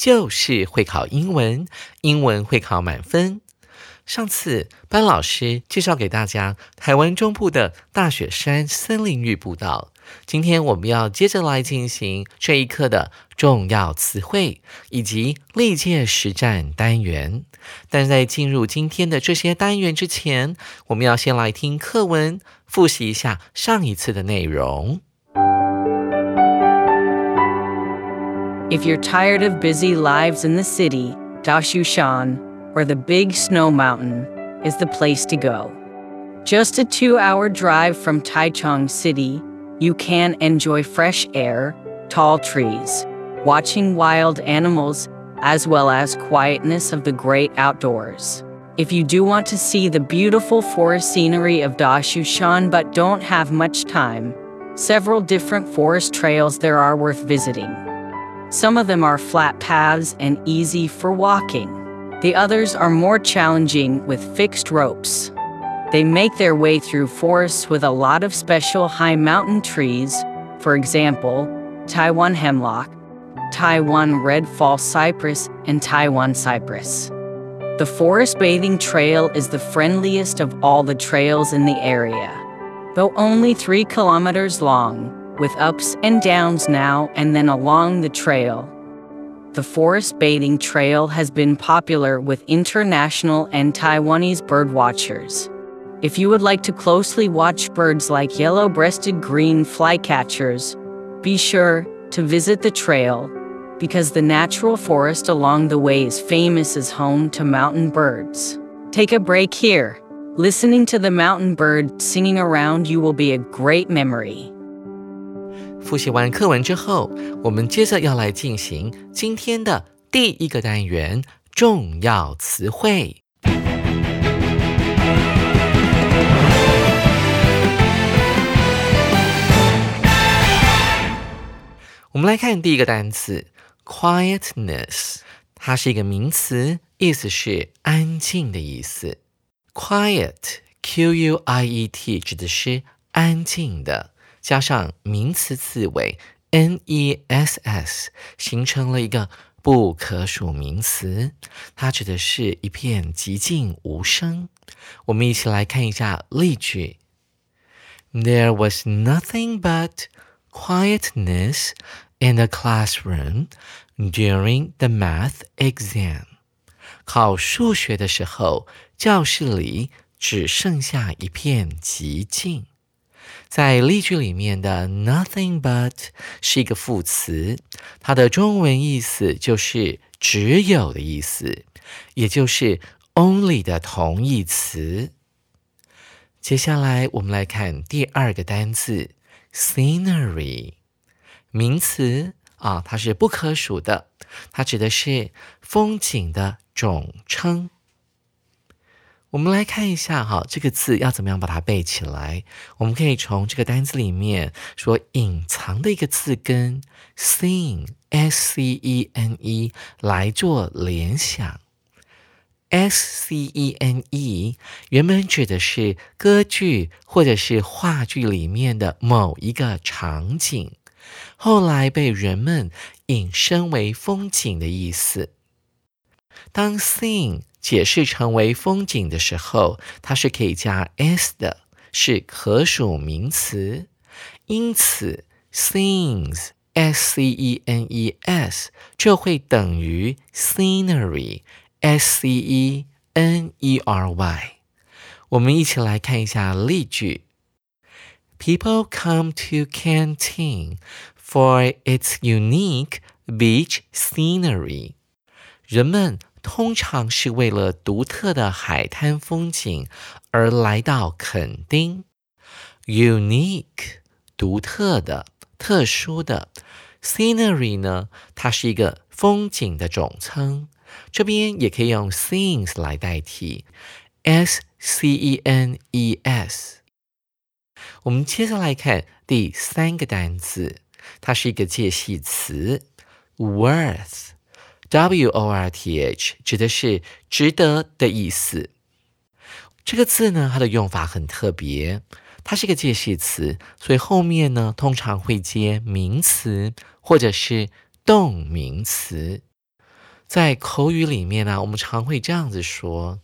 就是会考英文，英文会考满分。上次班老师介绍给大家台湾中部的大雪山森林浴步道，今天我们要接着来进行这一课的重要词汇以及历届实战单元。但在进入今天的这些单元之前，我们要先来听课文，复习一下上一次的内容。If you're tired of busy lives in the city, Dashushan or the Big Snow Mountain is the place to go. Just a two hour drive from Taichung City, you can enjoy fresh air, tall trees, watching wild animals, as well as quietness of the great outdoors. If you do want to see the beautiful forest scenery of Dashushan but don't have much time, several different forest trails there are worth visiting. Some of them are flat paths and easy for walking. The others are more challenging with fixed ropes. They make their way through forests with a lot of special high mountain trees, for example, Taiwan hemlock, Taiwan red false cypress, and Taiwan cypress. The forest bathing trail is the friendliest of all the trails in the area. Though only three kilometers long, with ups and downs now and then along the trail, the forest bathing trail has been popular with international and Taiwanese birdwatchers. If you would like to closely watch birds like yellow breasted green flycatchers, be sure to visit the trail because the natural forest along the way is famous as home to mountain birds. Take a break here. Listening to the mountain bird singing around you will be a great memory. 复习完课文之后，我们接着要来进行今天的第一个单元——重要词汇。我们来看第一个单词 “quietness”，它是一个名词，意思是安静的意思。quiet，q-u-i-e-t，指的是安静的。加上名词词尾 n e s s，形成了一个不可数名词，它指的是一片寂静无声。我们一起来看一下例句：There was nothing but quietness in the classroom during the math exam。考数学的时候，教室里只剩下一片寂静。在例句里面的 nothing but 是一个副词，它的中文意思就是只有的意思，也就是 only 的同义词。接下来我们来看第二个单词 scenery，名词啊，它是不可数的，它指的是风景的总称。我们来看一下哈，这个字要怎么样把它背起来？我们可以从这个单词里面说隐藏的一个字根 scene s c e n e 来做联想。s c e n e 原本指的是歌剧或者是话剧里面的某一个场景，后来被人们引申为风景的意思。当 scene 解释成为风景的时候，它是可以加 s 的，是可数名词。因此，scenes s c e n e s 就会等于 scenery s c e n e r y。 我们一起来看一下例句：People come to Canteen for its unique beach scenery。人们 通常是为了独特的海滩风景而来到垦丁。Unique，独特的、特殊的。Scenery 呢，它是一个风景的总称，这边也可以用 scenes 来代替。S C E N E S。我们接着来看第三个单词，它是一个介系词，worth Worth 指的是值得的意思。这个字呢，它的用法很特别，它是一个介系词，所以后面呢通常会接名词或者是动名词。在口语里面呢，我们常会这样子说。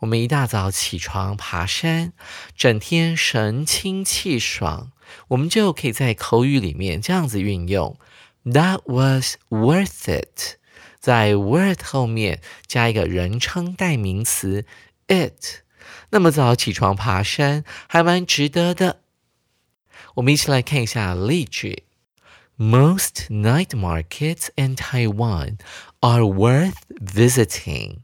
我们一大早起床爬山，整天神清气爽，我们就可以在口语里面这样子运用：That was worth it。在 worth 后面加一个人称代名词 it。那么早起床爬山还蛮值得的。我们一起来看一下例句：Most night markets in Taiwan are worth visiting。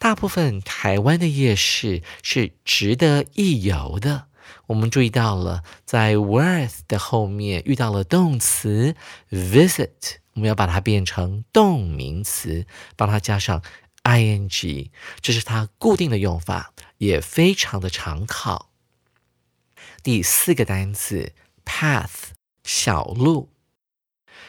大部分台湾的夜市是值得一游的。我们注意到了，在 worth 的后面遇到了动词 visit，我们要把它变成动名词，帮它加上 ing，这是它固定的用法，也非常的常考。第四个单词 path，小路。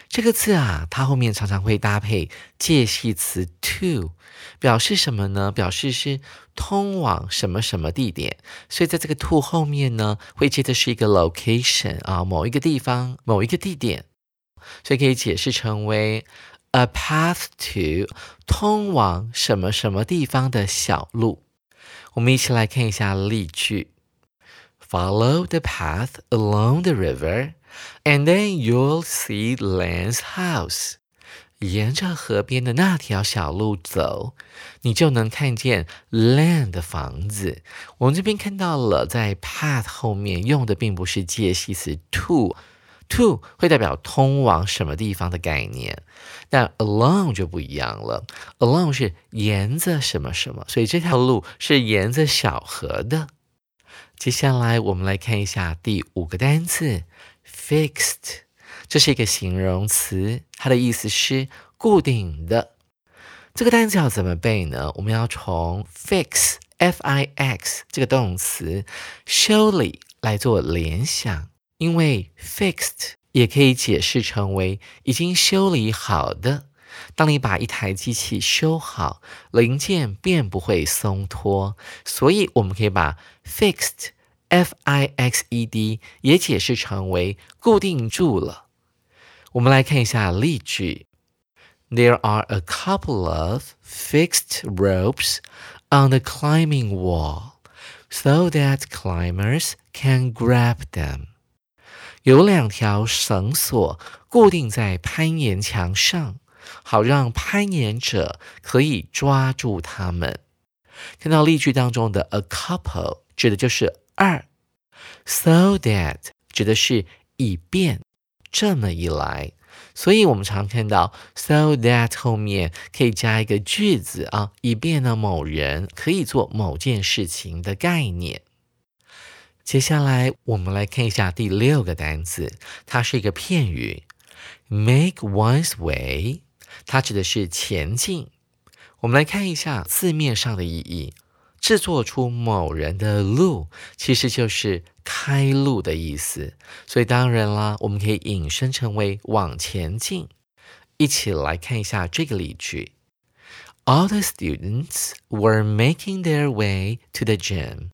这个字啊，它后面常常会搭配介系词 to，表示什么呢？表示是通往什么什么地点。所以在这个 to 后面呢，会接的是一个 location 啊，某一个地方，某一个地点。所以可以解释成为 a path to 通往什么什么地方的小路。我们一起来看一下例句：Follow the path along the river。And then you'll see Lan's house。沿着河边的那条小路走，你就能看见 Land 的房子。我们这边看到了，在 path 后面用的并不是介系词 to To 会代表通往什么地方的概念，但 along 就不一样了。along 是沿着什么什么，所以这条路是沿着小河的。接下来我们来看一下第五个单词。Fixed，这是一个形容词，它的意思是固定的。这个单词要怎么背呢？我们要从 fix，f-i-x 这个动词修理来做联想，因为 fixed 也可以解释成为已经修理好的。当你把一台机器修好，零件便不会松脱，所以我们可以把 fixed。f i x e d 也解释成为固定住了。我们来看一下例句：There are a couple of fixed ropes on the climbing wall, so that climbers can grab them. 有两条绳索固定在攀岩墙上，好让攀岩者可以抓住它们。看到例句当中的 a couple 指的就是二，so that 指的是以便，这么一来，所以我们常看到 so that 后面可以加一个句子啊，以便呢某人可以做某件事情的概念。接下来我们来看一下第六个单词，它是一个片语，make one's way，它指的是前进。我们来看一下字面上的意义。制作出某人的路，其实就是开路的意思。所以当然啦，我们可以引申成为往前进。一起来看一下这个例句 ：All the students were making their way to the gym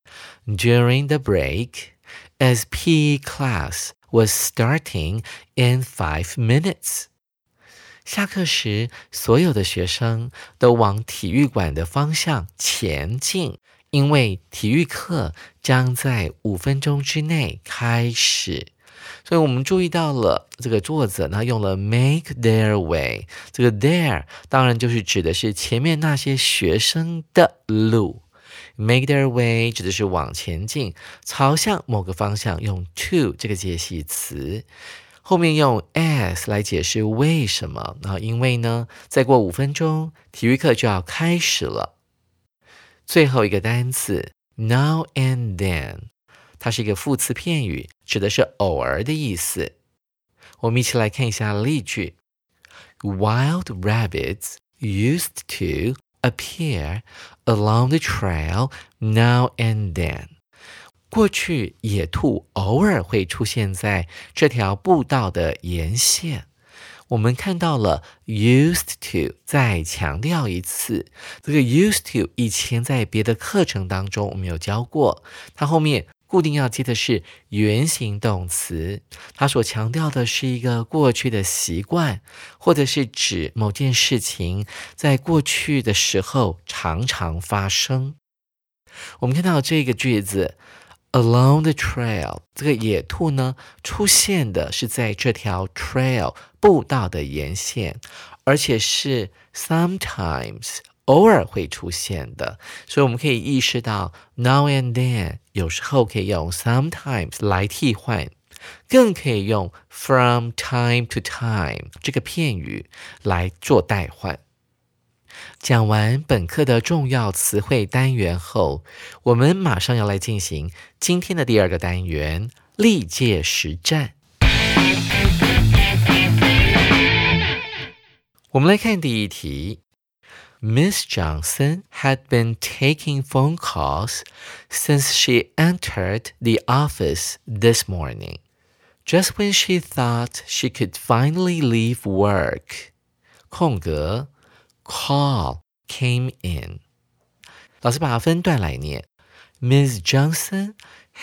during the break as PE class was starting in five minutes. 下课时，所有的学生都往体育馆的方向前进，因为体育课将在五分钟之内开始。 所以我们注意到了这个作者呢用了 make their way，这个 their 当然就是指的是前面那些学生的路 make their way 指的是往前进，朝向某个方向，用 to 这个介系词，后面用 as 来解释为什么。然后因为呢，再过五分钟，体育课就要开始了。最后一个单词 now and then，它是一个副词片语，指的是偶尔的意思。我们一起来看一下例句：Wild rabbits used to appear along the trail now and then。过去，野兔偶尔会出现在这条步道的沿线。我们看到了 used to，再强调一次，这个 used to 以前在别的课程当中我们有教过，它后面。固定要接的是原形动词，它所强调的是一个过去的习惯，或者是指某件事情在过去的时候常常发生。我们看到这个句子，along the trail，这个野兔呢出现的是在这条 trail 步道的沿线，而且是 sometimes。偶尔会出现的，所以我们可以意识到 now and then 有时候可以用 sometimes 来替换，更可以用 from time to time 这个片语来做代换。讲完本课的重要词汇单元后，我们马上要来进行今天的第二个单元历届实战。我们来看第一题。Miss Johnson had been taking phone calls since she entered the office this morning. Just when she thought she could finally leave work, 空格 call came in. 老师把它分段来念。Ms. Johnson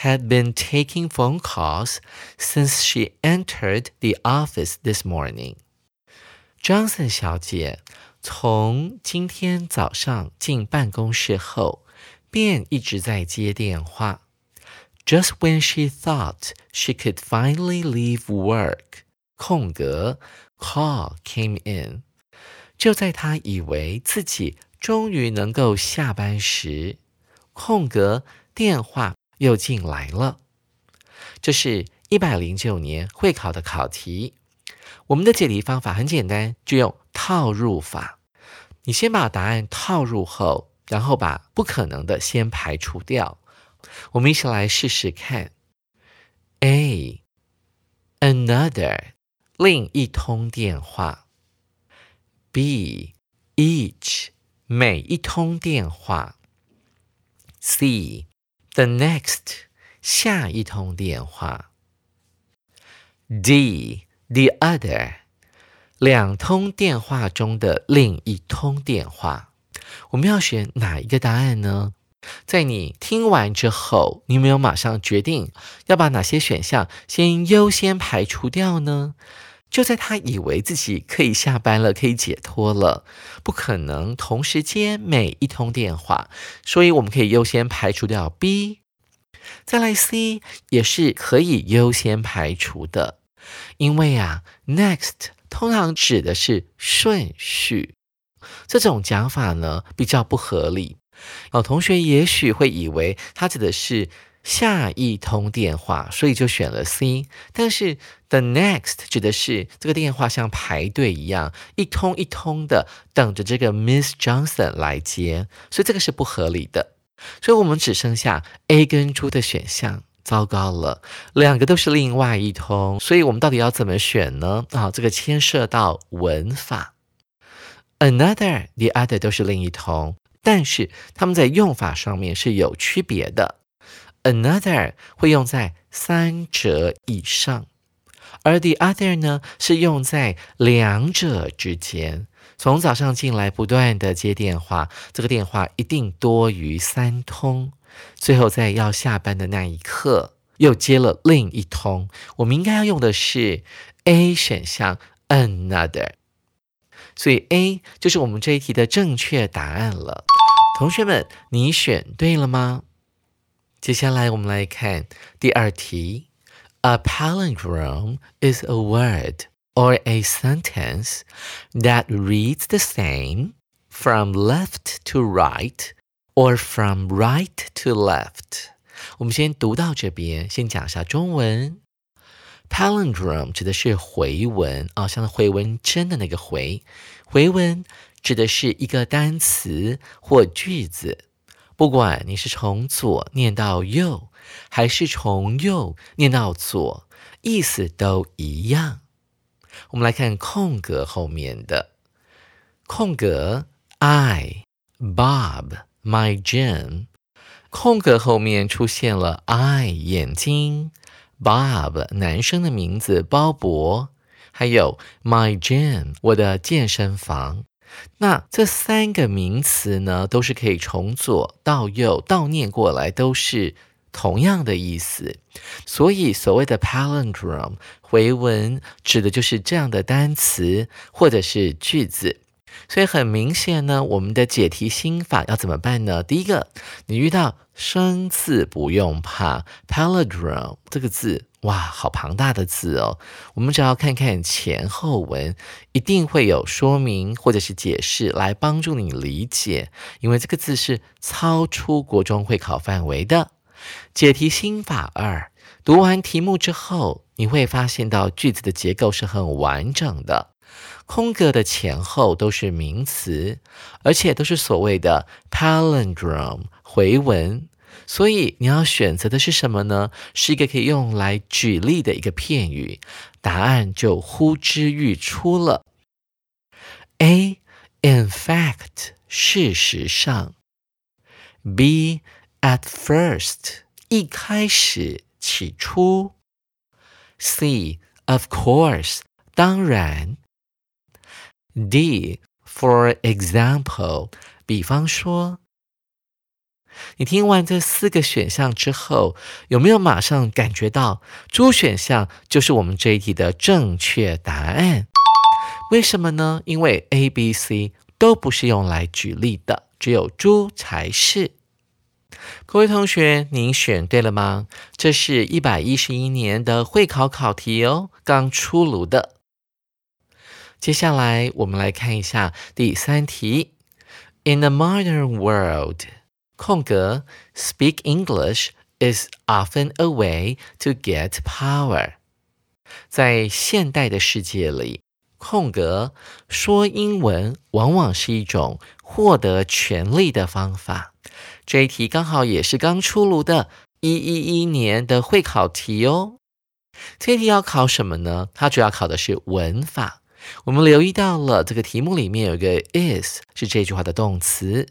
had been taking phone calls since she entered the office this morning. Johnson 小姐 从今天早上进办公室后，便一直在接电话。Just when she thought she could finally leave work，空格，call came in。就在她以为自己终于能够下班时，空格，电话又进来了。这是一百零九年会考的考题。我们的解题方法很简单，就用套入法。你先把答案套入后，然后把不可能的先排除掉。我们一起来试试看。A another 另一通电话。B each 每一通电话。C the next 下一通电话。D the other 两通电话中的另一通电话，我们要选哪一个答案呢？在你听完之后，你有没有马上决定要把哪些选项先优先排除掉呢？就在他以为自己可以下班了，可以解脱了，不可能同时接每一通电话，所以我们可以优先排除掉 B。再来 C 也是可以优先排除的。因为啊，next 通常指的是顺序，这种讲法呢比较不合理。有同学也许会以为它指的是下一通电话，所以就选了 C。但是 the next 指的是这个电话像排队一样，一通一通的等着这个 Miss Johnson 来接，所以这个是不合理的。所以我们只剩下 A 跟 D 的选项。糟糕了，两个都是另外一通，所以我们到底要怎么选呢？啊，这个牵涉到文法。Another、the other 都是另一通，但是它们在用法上面是有区别的。Another 会用在三者以上，而 the other 呢是用在两者之间。从早上进来不断的接电话，这个电话一定多于三通。最后，在要下班的那一刻，又接了另一通。我们应该要用的是 A 选项 another，所以 A 就是我们这一题的正确答案了。同学们，你选对了吗？接下来我们来看第二题。A palindrome is a word or a sentence that reads the same from left to right or from right to left。我们先读到这边，先讲一下中文。Palindrome 指的是回文啊，像回文针的那个回。回文指的是一个单词或句子，不管你是从左念到右，还是从右念到左，意思都一样。我们来看空格后面的空格，I Bob my gym，。空格后面出现了 I 眼睛，Bob 男生的名字鲍勃，还有 my gym 我的健身房。那这三个名词呢，都是可以从左到右倒念过来，都是同样的意思。所以所谓的 palindrome 回文，指的就是这样的单词或者是句子。所以很明显呢，我们的解题心法要怎么办呢？第一个，你遇到生字不用怕，palindrome 这个字，哇，好庞大的字哦。我们只要看看前后文，一定会有说明或者是解释来帮助你理解，因为这个字是超出国中会考范围的。解题心法二，读完题目之后，你会发现到句子的结构是很完整的。空格的前后都是名词，而且都是所谓的 palindrome 回文，所以你要选择的是什么呢？是一个可以用来举例的一个片语，答案就呼之欲出了。A in fact 事实上，B at first 一开始起初，C of course 当然。D, for example，比方说，你听完这四个选项之后，有没有马上感觉到猪选项就是我们这一题的正确答案？为什么呢？因为 A、B、C 都不是用来举例的，只有猪才是。各位同学，您选对了吗？这是一百一十一年的会考考题哦，刚出炉的。接下来，我们来看一下第三题。In the modern world，空格，speak English is often a way to get power。在现代的世界里，空格说英文往往是一种获得权力的方法。这一题刚好也是刚出炉的一一一年的会考题哦。这题要考什么呢？它主要考的是文法。我们留意到了这个题目里面有一个 is 是这句话的动词，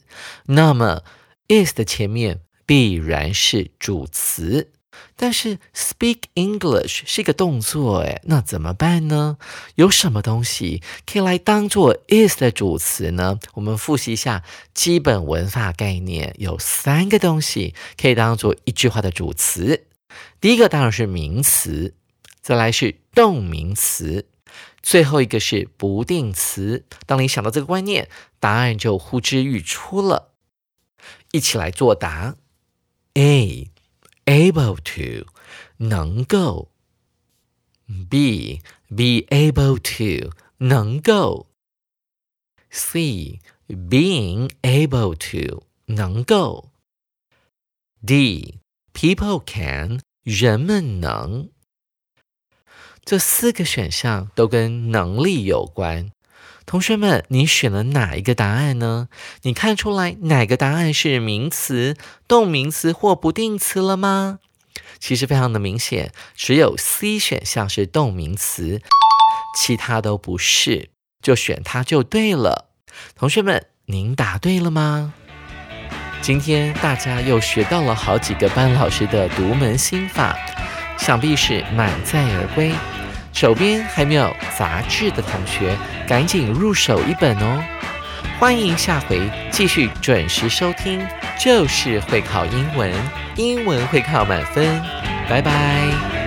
那么 is 的前面必然是主词，但是 speak English 是一个动作，诶，那怎么办呢？有什么东西可以来当做 is 的主词呢？我们复习一下基本文法概念，有三个东西可以当做一句话的主词。第一个当然是名词，再来是动名词。最后一个是不定词。当你想到这个观念，答案就呼之欲出了。一起来作答。：A. Able to 能够。；B. Be able to 能够。；C. Being able to 能够。；D. People can 人们能。这四个选项都跟能力有关，同学们，你选了哪一个答案呢？你看出来哪个答案是名词、动名词或不定词了吗？其实非常的明显，只有 C 选项是动名词，其他都不是，就选它就对了。同学们，您答对了吗？今天大家又学到了好几个班老师的独门心法。想必是满载而归。手边还没有杂志的同学，赶紧入手一本哦！欢迎下回继续准时收听，就是会考英文，英文会考满分。拜拜。